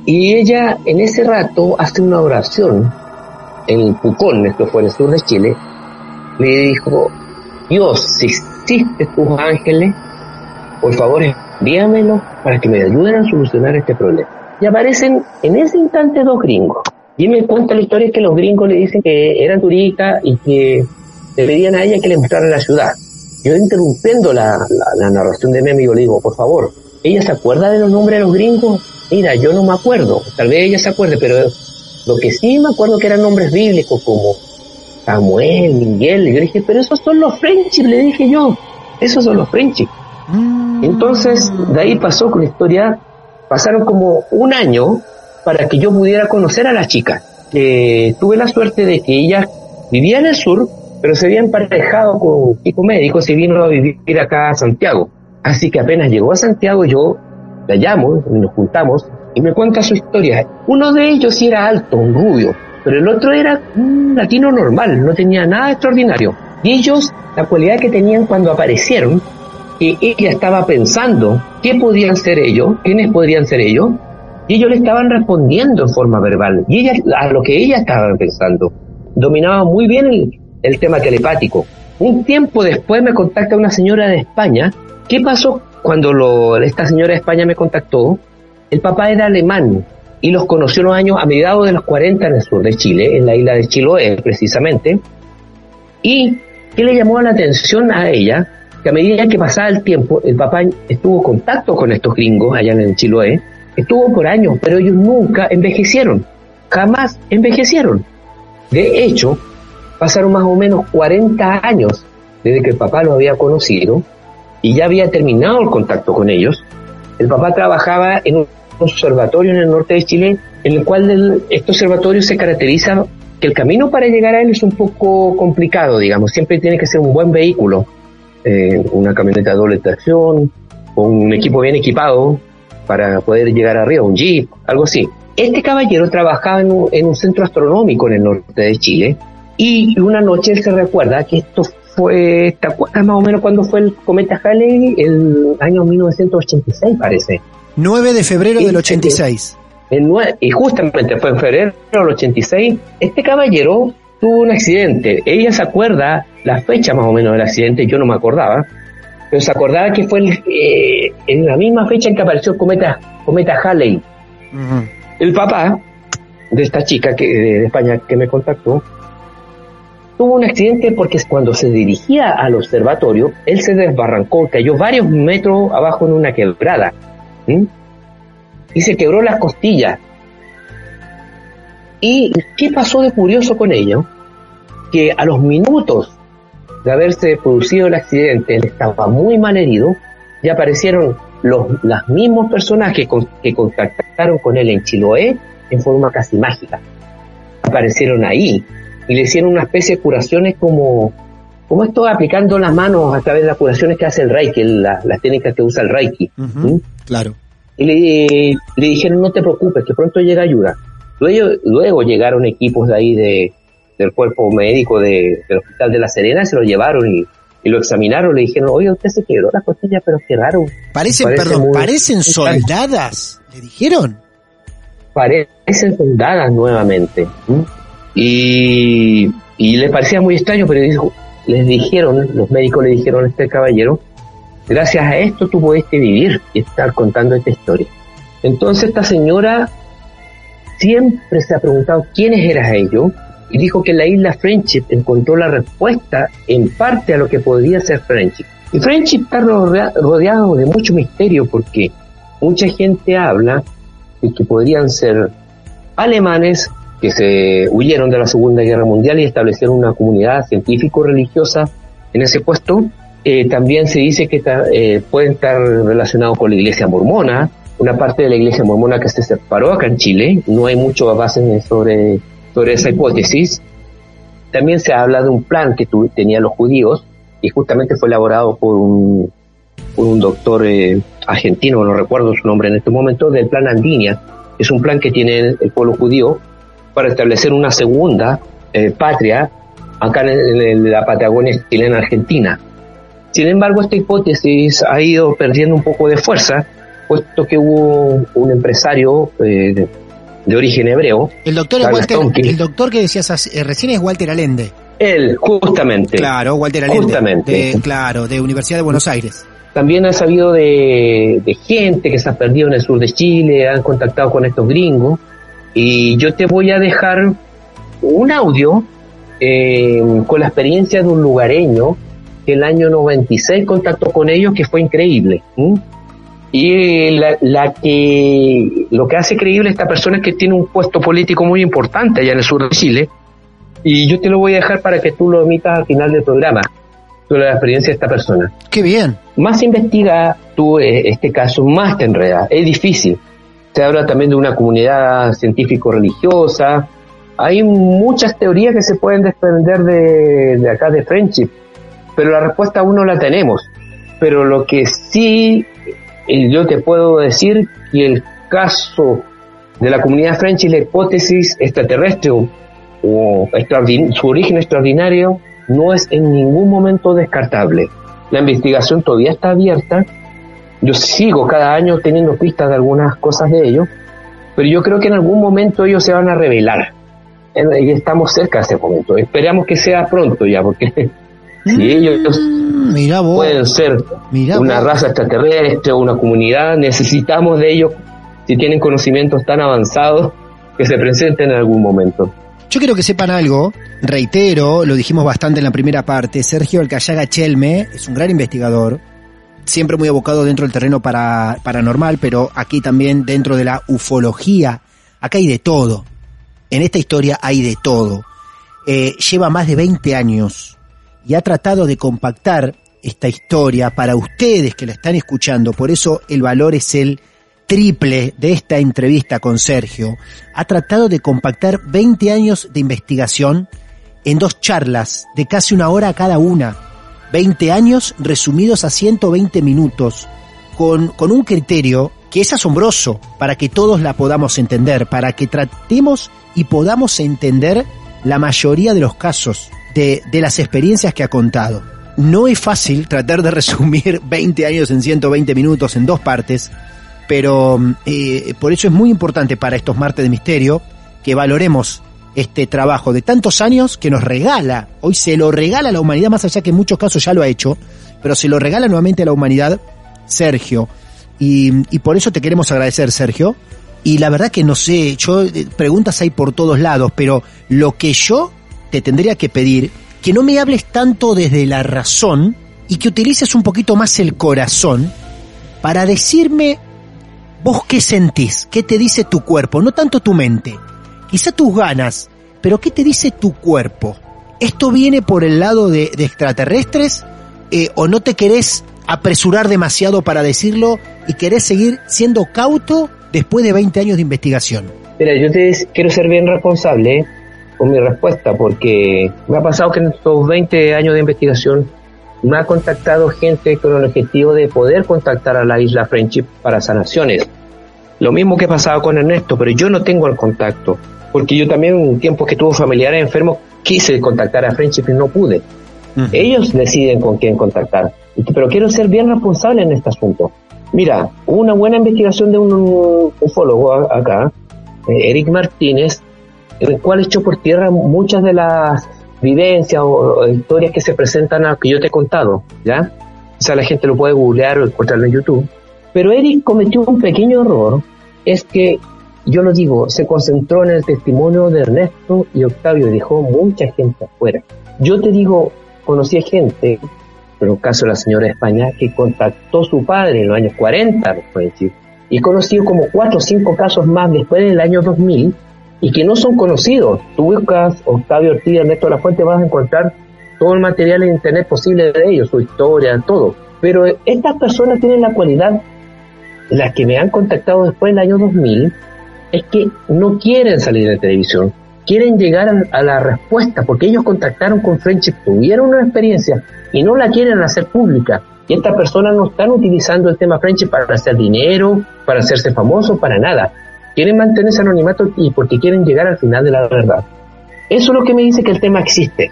y ella en ese rato hace una oración en Pucón, esto fue en el sur de Chile, le dijo, Dios, si existe tus ángeles, por favor envíamelos para que me ayuden a solucionar este problema. Y aparecen en ese instante dos gringos. Y me cuenta la historia que los gringos le dicen que eran turistas y que le pedían a ella que le mostrara la ciudad. Yo interrumpiendo la, la, la narración de mi amigo le digo, por favor, ¿ella se acuerda de los nombres de los gringos? Mira, yo no me acuerdo, tal vez ella se acuerde, pero lo que sí me acuerdo que eran nombres bíblicos como Samuel, Miguel, y yo le dije, pero esos son los Frenchies, le dije yo, esos son los Frenchies. Mm. Entonces, de ahí pasó con la historia, pasaron como un año para que yo pudiera conocer a la chica. Eh, tuve la suerte de que ella vivía en el sur, pero se había emparejado con un chico médico, se vino a vivir acá a Santiago. Así que apenas llegó a Santiago, yo la llamo, nos juntamos, y me cuenta su historia. Uno de ellos era alto, un rubio, pero el otro era un latino normal, no tenía nada extraordinario. Y ellos, la cualidad que tenían cuando aparecieron, que ella estaba pensando qué podían ser ellos, quiénes podrían ser ellos, y ellos le estaban respondiendo en forma verbal, y ella, a lo que ella estaba pensando. Dominaba muy bien el, el tema telepático. Un tiempo después me contacta una señora de España. ¿Qué pasó cuando lo, esta señora de España me contactó? El papá era alemán y los conoció los años a mediados de los 40 en el sur de Chile, en la isla de Chiloé precisamente. ¿Y qué le llamó la atención a ella? Que a medida que pasaba el tiempo, el papá estuvo en contacto con estos gringos allá en Chiloé, estuvo por años, pero ellos nunca envejecieron, jamás envejecieron. De hecho, pasaron más o menos 40 años desde que el papá los había conocido y ya había terminado el contacto con ellos. El papá trabajaba en observatorio en el norte de Chile, en el cual este observatorio se caracteriza que el camino para llegar a él es un poco complicado, digamos, siempre tiene que ser un buen vehículo, eh, una camioneta de doble tracción, un equipo bien equipado para poder llegar arriba, un jeep, algo así. Este caballero trabajaba en un, en un centro astronómico en el norte de Chile y una noche él se recuerda que esto fue, ¿te más o menos cuando fue el cometa Halley? El año 1986 parece. 9 de febrero del sí. 86. En nue- y justamente fue en febrero del 86, este caballero tuvo un accidente. Ella se acuerda la fecha más o menos del accidente, yo no me acordaba, pero se acordaba que fue el, eh, en la misma fecha en que apareció el cometa, cometa Halley. El papá de esta chica que, de España que me contactó tuvo un accidente porque cuando se dirigía al observatorio, él se desbarrancó, cayó varios metros abajo en una quebrada ¿m? y se quebró las costillas. ¿Y qué pasó de curioso con ello? Que a los minutos de haberse producido el accidente, él estaba muy mal herido y aparecieron los, los mismos personajes que contactaron con él en Chiloé en forma casi mágica. Aparecieron ahí y le hicieron una especie de curaciones como, como esto aplicando las manos a través de las curaciones que hace el Reiki, la- las técnicas que usa el Reiki. Claro. Y le, le dijeron, no te preocupes, que pronto llega ayuda. Luego, luego llegaron equipos de ahí de, del cuerpo médico de- del Hospital de La Serena, se lo llevaron y, y lo examinaron, le dijeron, oye, usted se quebró la costilla, pero qué raro. Parecen, Parece perdón, muy- parecen soldadas, le dijeron. parecen fundadas nuevamente. Y, y les parecía muy extraño, pero dijo- les dijeron, los médicos le dijeron a este caballero, gracias a esto tú pudiste vivir y estar contando esta historia. Entonces esta señora siempre se ha preguntado quiénes eran ellos y dijo que la isla Friendship encontró la respuesta en parte a lo que podría ser Friendship. Y Friendship está rodea- rodeado de mucho misterio porque mucha gente habla de que podrían ser alemanes que se huyeron de la Segunda Guerra Mundial y establecieron una comunidad científico-religiosa en ese puesto. Eh, también se dice que ta- eh, pueden estar relacionados con la iglesia mormona, una parte de la iglesia mormona que se separó acá en Chile. No hay mucho base sobre, sobre esa hipótesis. También se habla de un plan que tu- tenían los judíos y justamente fue elaborado por un, por un doctor eh, argentino, no recuerdo su nombre en este momento, del plan Andinia. Es un plan que tiene el pueblo judío para establecer una segunda eh, patria acá en, en la Patagonia chilena argentina. Sin embargo, esta hipótesis ha ido perdiendo un poco de fuerza, puesto que hubo un empresario eh, de, de origen hebreo, El doctor, Walter, el doctor que decías eh, recién es Walter Allende. él justamente, Claro, Walter Allende. Justamente. De- claro, de Universidad de Buenos Aires. También ha sabido de, de gente que se ha perdido en el sur de Chile, han contactado con estos gringos. Y yo te voy a dejar un audio eh, con la experiencia de un lugareño que el año 96 contactó con ellos, que fue increíble. ¿m? Y eh, la, la que lo que hace creíble esta persona es que tiene un puesto político muy importante allá en el sur de Chile. Y yo te lo voy a dejar para que tú lo emitas al final del programa, sobre la experiencia de esta persona Qué bien. más investiga tú eh, este caso, más te enredas. Es difícil. Se habla también de una comunidad científico-religiosa. Hay muchas teorías que se pueden desprender de, acá de Friendship, pero la respuesta aún no la tenemos. Pero lo que sí eh, yo te puedo decir que el caso de la comunidad Friendship, la hipótesis extraterrestre o, o su origen extraordinario, no es en ningún momento descartable. La investigación todavía está abierta. Yo sigo cada año teniendo pistas de algunas cosas de ellos, pero yo creo que en algún momento ellos se van a revelar. Y estamos cerca de ese momento. Esperamos que sea pronto ya, porque si ellos Mm, vos. pueden ser una vos. raza extraterrestre o una comunidad, necesitamos de ellos, si tienen conocimientos tan avanzados, que se presenten en algún momento. Yo quiero que sepan algo, reitero, lo dijimos bastante en la primera parte, Sergio Alcayaga Chelme es un gran investigador, siempre muy abocado dentro del terreno para, paranormal, pero aquí también dentro de la ufología, acá hay de todo, en esta historia hay de todo. Eh, lleva más de 20 años y ha tratado de compactar esta historia para ustedes que la están escuchando, por eso el valor es el triple de esta entrevista con Sergio, ha tratado de compactar 20 años de investigación en dos charlas de casi una hora cada una. 20 años resumidos a 120 minutos, con, con un criterio que es asombroso para que todos la podamos entender, para que tratemos y podamos entender la mayoría de los casos, de, de las experiencias que ha contado. No es fácil tratar de resumir 20 años en 120 minutos en dos partes, pero eh, por eso es muy importante para estos martes de misterio que valoremos este trabajo de tantos años que nos regala, hoy se lo regala a la humanidad, más allá que en muchos casos ya lo ha hecho, pero se lo regala nuevamente a la humanidad Sergio. Y, y por eso te queremos agradecer, Sergio. Y la verdad que no sé, yo eh, preguntas hay por todos lados, pero lo que yo te tendría que pedir, que no me hables tanto desde la razón y que utilices un poquito más el corazón para decirme vos qué sentís, qué te dice tu cuerpo, no tanto tu mente, quizá tus ganas, pero qué te dice tu cuerpo. ¿Esto viene por el lado de, extraterrestres eh, o no te querés apresurar demasiado para decirlo y querés seguir siendo cauto después de 20 años de investigación? Mira, yo te quiero ser bien responsable, con mi respuesta, porque me ha pasado que en estos 20 años de investigación me ha contactado gente con el objetivo de poder contactar a la isla Friendship para sanaciones. Lo mismo que pasaba con Ernesto, pero yo no tengo el contacto, porque yo también un tiempo que tuve familiares enfermos quise contactar a Friendship y no pude. Ellos deciden con quién contactar, pero quiero ser bien responsable en este asunto. Mira, una buena investigación de un ufólogo acá, eh, Eric Martínez, en el cual echó por tierra muchas de las vivencias o, historias que se presentan a que yo te he contado, ¿ya? O sea, la gente lo puede googlear o encontrarlo en YouTube. Pero Eric cometió un pequeño error, es que, yo lo digo, se concentró en el testimonio de Ernesto y Octavio y dejó mucha gente afuera. Yo te digo, conocí gente pero el caso de la señora de España, que contactó a su padre en los años 40, decir, y conocido como cuatro o cinco casos más después del año 2000, y que no son conocidos. Tú buscas Octavio Ortiz, Ernesto de la Fuente, vas a encontrar todo el material en internet posible de ellos, su historia, todo. Pero estas personas tienen la cualidad, las que me han contactado después del año 2000, es que no quieren salir de televisión, quieren llegar a, la respuesta, porque ellos contactaron con Friendship, tuvieron una experiencia y no la quieren hacer pública. Y estas personas no están utilizando el tema Friendship para hacer dinero, para hacerse famosos, para nada. Quieren mantenerse anonimato y porque quieren llegar al final de la verdad. Eso es lo que me dice que el tema existe.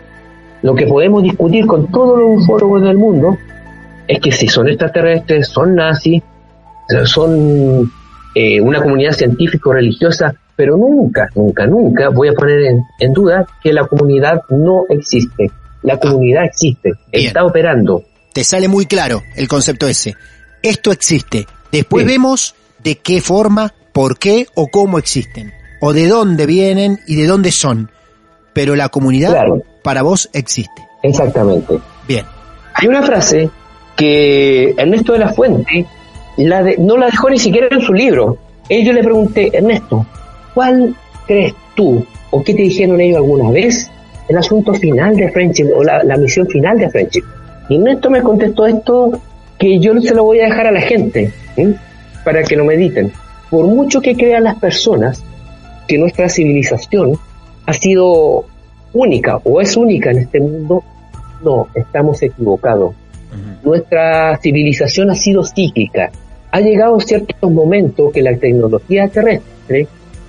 Lo que podemos discutir con todos los ufólogos del mundo es que si son extraterrestres, son nazis, son eh, una comunidad científico-religiosa, pero nunca, nunca, nunca voy a poner en, duda que la comunidad no existe. La comunidad existe, está operando. Te sale muy claro el concepto ese. Esto existe. Después vemos de qué forma, por qué o cómo existen. O de dónde vienen y de dónde son. Pero la comunidad para vos existe. Exactamente. Bien. Hay una frase que Ernesto de la Fuente la no la dejó ni siquiera en su libro. Yo le pregunté, Ernesto, ¿Cuál crees tú o qué te dijeron ellos alguna vez el asunto final de Friendship o la, misión final de Friendship? Y Néstor me contestó esto que yo se lo voy a dejar a la gente para que lo mediten. Por mucho que crean las personas que nuestra civilización ha sido única o es única en este mundo, no, estamos equivocados. Nuestra civilización ha sido cíclica. Ha llegado ciertos momentos que la tecnología terrestre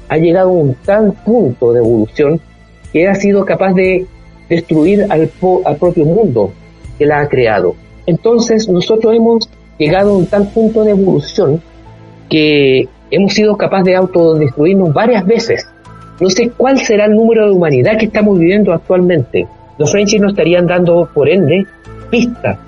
ha llegado a un tal punto de evolución que ha sido capaz de destruir al, al propio mundo que la ha creado. Entonces nosotros hemos llegado a un tal punto de evolución que hemos sido capaces de autodestruirnos varias veces. No sé cuál será el número de humanidad que estamos viviendo actualmente. Los French nos estarían dando, por ende, pistas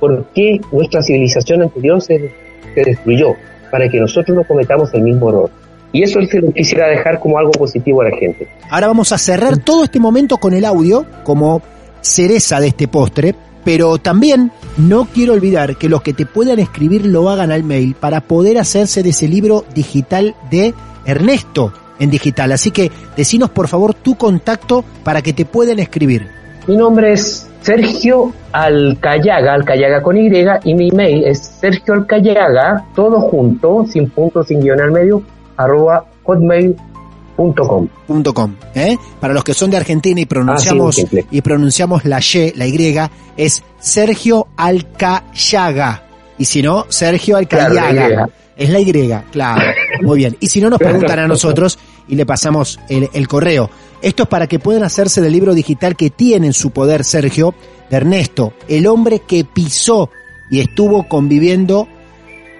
por qué nuestra civilización anterior se, se destruyó, para que nosotros no cometamos el mismo error. Y eso se lo quisiera dejar como algo positivo a la gente. Ahora vamos a cerrar todo este momento con el audio como cereza de este postre, pero también no quiero olvidar que los que te puedan escribir lo hagan al mail para poder hacerse de ese libro digital de Ernesto en digital. Así que decinos por favor tu contacto para que te puedan escribir. Mi nombre es Sergio Alcayaga, Alcayaga con Y, y mi mail es Sergio Alcayaga, todo junto, sin punto, sin guion al medio, arroba hotmail.com. .com, ¿eh? Para los que son de Argentina y pronunciamos y pronunciamos la Y, la Y, es Sergio Alcayaga. Y si no, Sergio Alcayaga. es la Y, claro. Muy bien. Y si no, nos preguntan a nosotros y le pasamos el, correo. Esto es para que puedan hacerse del libro digital que tiene en su poder Sergio, Ernesto, el hombre que pisó y estuvo conviviendo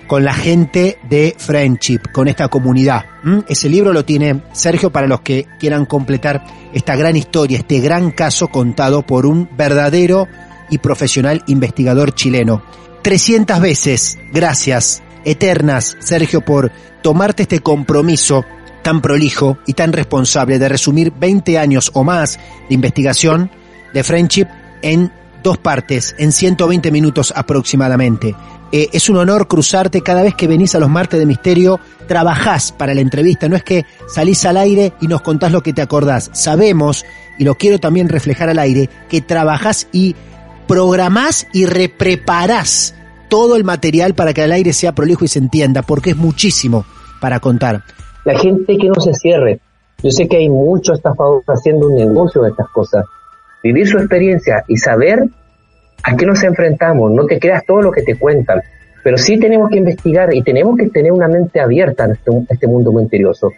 con la gente de Friendship, con esta comunidad. Ese libro lo tiene Sergio para los que quieran completar esta gran historia, este gran caso contado por un verdadero y profesional investigador chileno. 300 veces, gracias, eternas, Sergio, por tomarte este compromiso tan prolijo y tan responsable de resumir 20 años o más de investigación de Friendship en dos partes, en 120 minutos aproximadamente. Eh, es un honor cruzarte cada vez que venís a los martes de misterio, trabajás para la entrevista, no es que salís al aire y nos contás lo que te acordás. Sabemos, y lo quiero también reflejar al aire, que trabajás y programás y repreparás todo el material para que el aire sea prolijo y se entienda, porque es muchísimo para contar. La gente que no se cierre, Yo sé que hay muchos estafadores haciendo un negocio de estas cosas. Vivir su experiencia y saber a qué nos enfrentamos. No te creas todo lo que te cuentan. Pero sí tenemos que investigar y tenemos que tener una mente abierta en este, este mundo muy misterioso.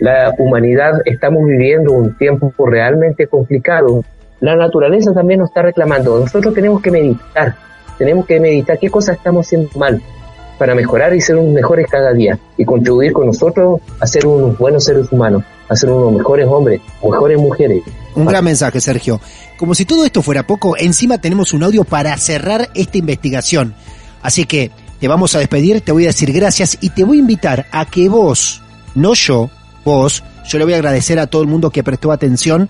La humanidad estamos viviendo un tiempo realmente complicado. La naturaleza también nos está reclamando. Nosotros tenemos que meditar. Tenemos que meditar qué cosas estamos haciendo mal para mejorar y ser unos mejores cada día y contribuir con nosotros a ser unos buenos seres humanos, a ser unos mejores hombres, mejores mujeres. Un gran mensaje, Sergio. Como si todo esto fuera poco, encima tenemos un audio para cerrar esta investigación. Así que te vamos a despedir, te voy a decir gracias y te voy a invitar a que vos, no yo, vos, yo le voy a agradecer a todo el mundo que prestó atención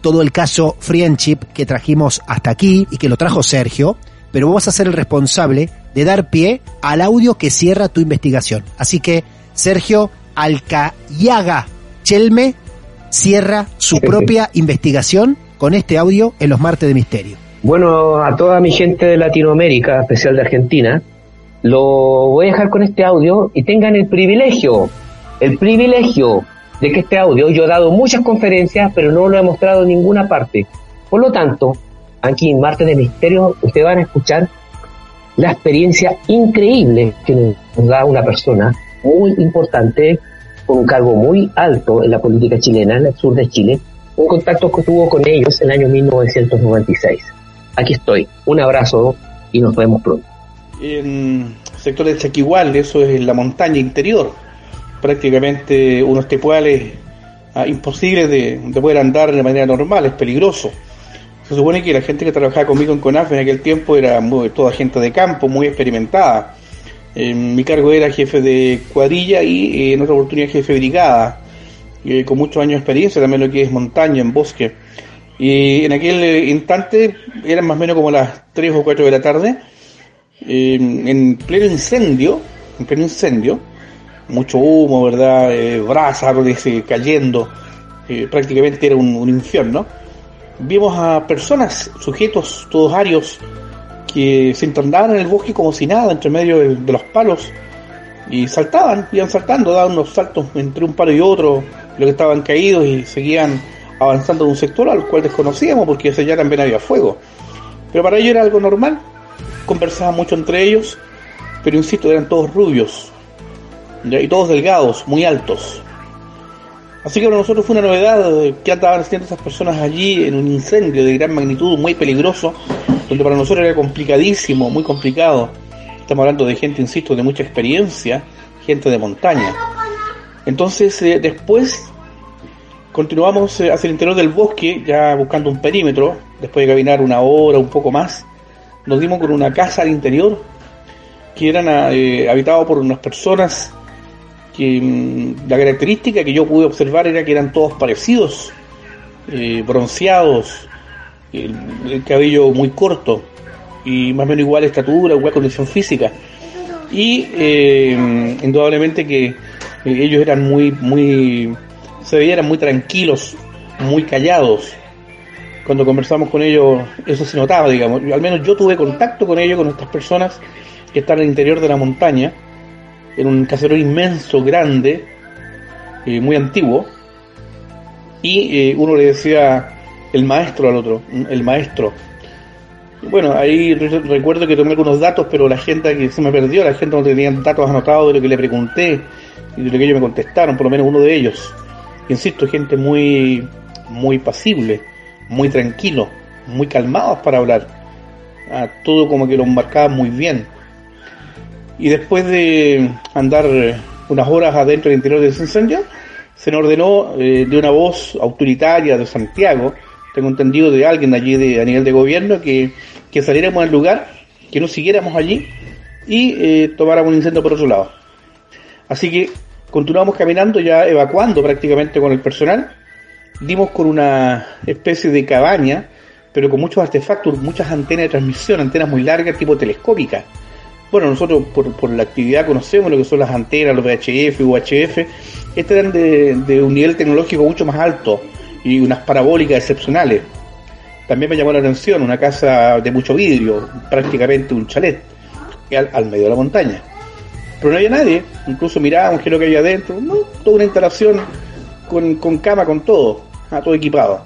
todo el caso Friendship que trajimos hasta aquí y que lo trajo Sergio, pero vos vas a ser el responsable de dar pie al audio que cierra tu investigación. Así que Sergio Alcayaga Chelme cierra su propia investigación con este audio en los martes de misterio. Bueno, a toda mi gente de Latinoamérica, especial de Argentina, lo voy a dejar con este audio y tengan el privilegio, el privilegio de que este audio, yo he dado muchas conferencias, pero no lo he mostrado en ninguna parte. Por lo tanto, aquí en Martes de Misterio, ustedes van a escuchar la experiencia increíble que nos da una persona muy importante, con un cargo muy alto en la política chilena, en el sur de Chile, un contacto que tuvo con ellos en el año 1996. Aquí estoy, un abrazo y nos vemos pronto. En el sector de Chaquihual, eso es la montaña interior, prácticamente unos tepuales ah, imposibles de, de poder andar de manera normal, es peligroso se supone que la gente que trabajaba conmigo en CONAF en aquel tiempo era toda gente de campo, muy experimentada. mi cargo era jefe de cuadrilla y en otra oportunidad jefe de brigada, con muchos años de experiencia, también lo que es montaña, en bosque. Y en aquel instante eran más o menos como las 3 o 4 de la tarde, en pleno incendio, en pleno incendio, mucho humo, ¿verdad? Eh, brasas cayendo, eh, prácticamente era un infierno vimos a personas, sujetos todos arios, que se entornaban en el bosque como si nada, entre medio de, los palos, y saltaban, iban saltando, daban unos saltos entre un palo y otro, lo que estaban caídos y seguían avanzando en un sector al cual desconocíamos porque ese ya también había fuego. Pero para ellos era algo normal, conversaban mucho entre ellos, pero insisto, eran todos rubios, y todos delgados, muy altos. Así que para nosotros fue una novedad que andaban haciendo esas personas allí en un incendio de gran magnitud, muy peligroso, donde para nosotros era complicadísimo, muy complicado. Estamos hablando de gente, insisto, de mucha experiencia, gente de montaña. Entonces, eh, después continuamos eh, hacia el interior del bosque, ya buscando un perímetro, después de caminar una hora, un poco más, nos dimos con una casa al interior, que eran eh, habitados por unas personas que mm, la característica que yo pude observar era que eran todos parecidos, eh, bronceados, el, cabello muy corto y más o menos igual estatura, igual condición física. Y eh, indudablemente que eh, ellos eran muy, muy, se veían muy tranquilos, muy callados. Cuando conversamos con ellos, eso se notaba, digamos. Al menos yo tuve contacto con ellos, con estas personas que están el interior de la montaña en un caserón inmenso, grande, eh, muy antiguo, y eh, uno le decía el maestro al otro, el maestro. Bueno, ahí recuerdo que tomé algunos datos, pero la gente que se me perdió, la gente no tenía datos anotados de lo que le pregunté y de lo que ellos me contestaron, por lo menos uno de ellos. Insisto, gente muy, muy pasible, muy tranquilo, muy calmados para hablar. Ah, todo como que lo marcaba muy bien y después de andar unas horas adentro del interior de incendio, se nos ordenó eh, de una voz autoritaria de Santiago, tengo entendido de alguien allí de, a nivel de gobierno, que, que saliéramos al lugar, que no siguiéramos allí y eh, tomáramos un incendio por otro lado. Así que continuamos caminando, ya evacuando prácticamente con el personal, dimos con una especie de cabaña, pero con muchos artefactos, muchas antenas de transmisión, antenas muy largas, tipo telescópicas bueno, nosotros por, por, la actividad conocemos lo que son las antenas, los VHF, UHF. Estas eran de, un nivel tecnológico mucho más alto y unas parabólicas excepcionales. También me llamó la atención una casa de mucho vidrio, prácticamente un chalet, al, medio de la montaña. Pero no había nadie, incluso mirábamos qué es lo que había adentro, no, toda una instalación con, con cama, con todo, ah, todo equipado.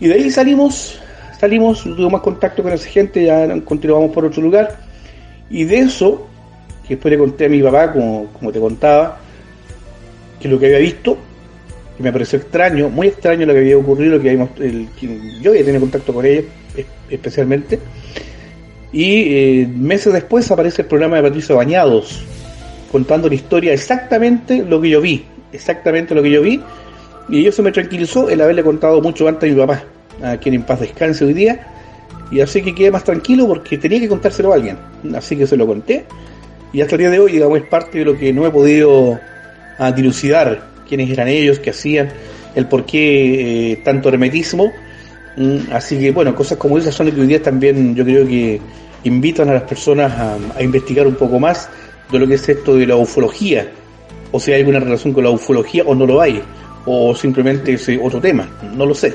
Y de ahí salimos, salimos, tuvimos más contacto con esa gente, ya continuamos por otro lugar. Y de eso, que después le conté a mi papá, como, como te contaba, que lo que había visto, que me pareció extraño, muy extraño lo que había ocurrido, que, habíamos, el, yo había tenido contacto con ellos especialmente. Y eh, meses después aparece el programa de Patricio Bañados, contando la historia exactamente lo que yo vi, exactamente lo que yo vi, y eso me tranquilizó el haberle contado mucho antes a mi papá, a quien en paz descanse hoy día, y así que quedé más tranquilo porque tenía que contárselo a alguien, así que se lo conté, y hasta el día de hoy, digamos, es parte de lo que no he podido a, ah, dilucidar, quiénes eran ellos, qué hacían, el por qué eh, tanto hermetismo, mm, así que bueno, cosas como esas son las que hoy día también yo creo que invitan a las personas a, a investigar un poco más de lo que es esto de la ufología, o si hay alguna relación con la ufología o no lo hay, o simplemente es otro tema, no lo sé.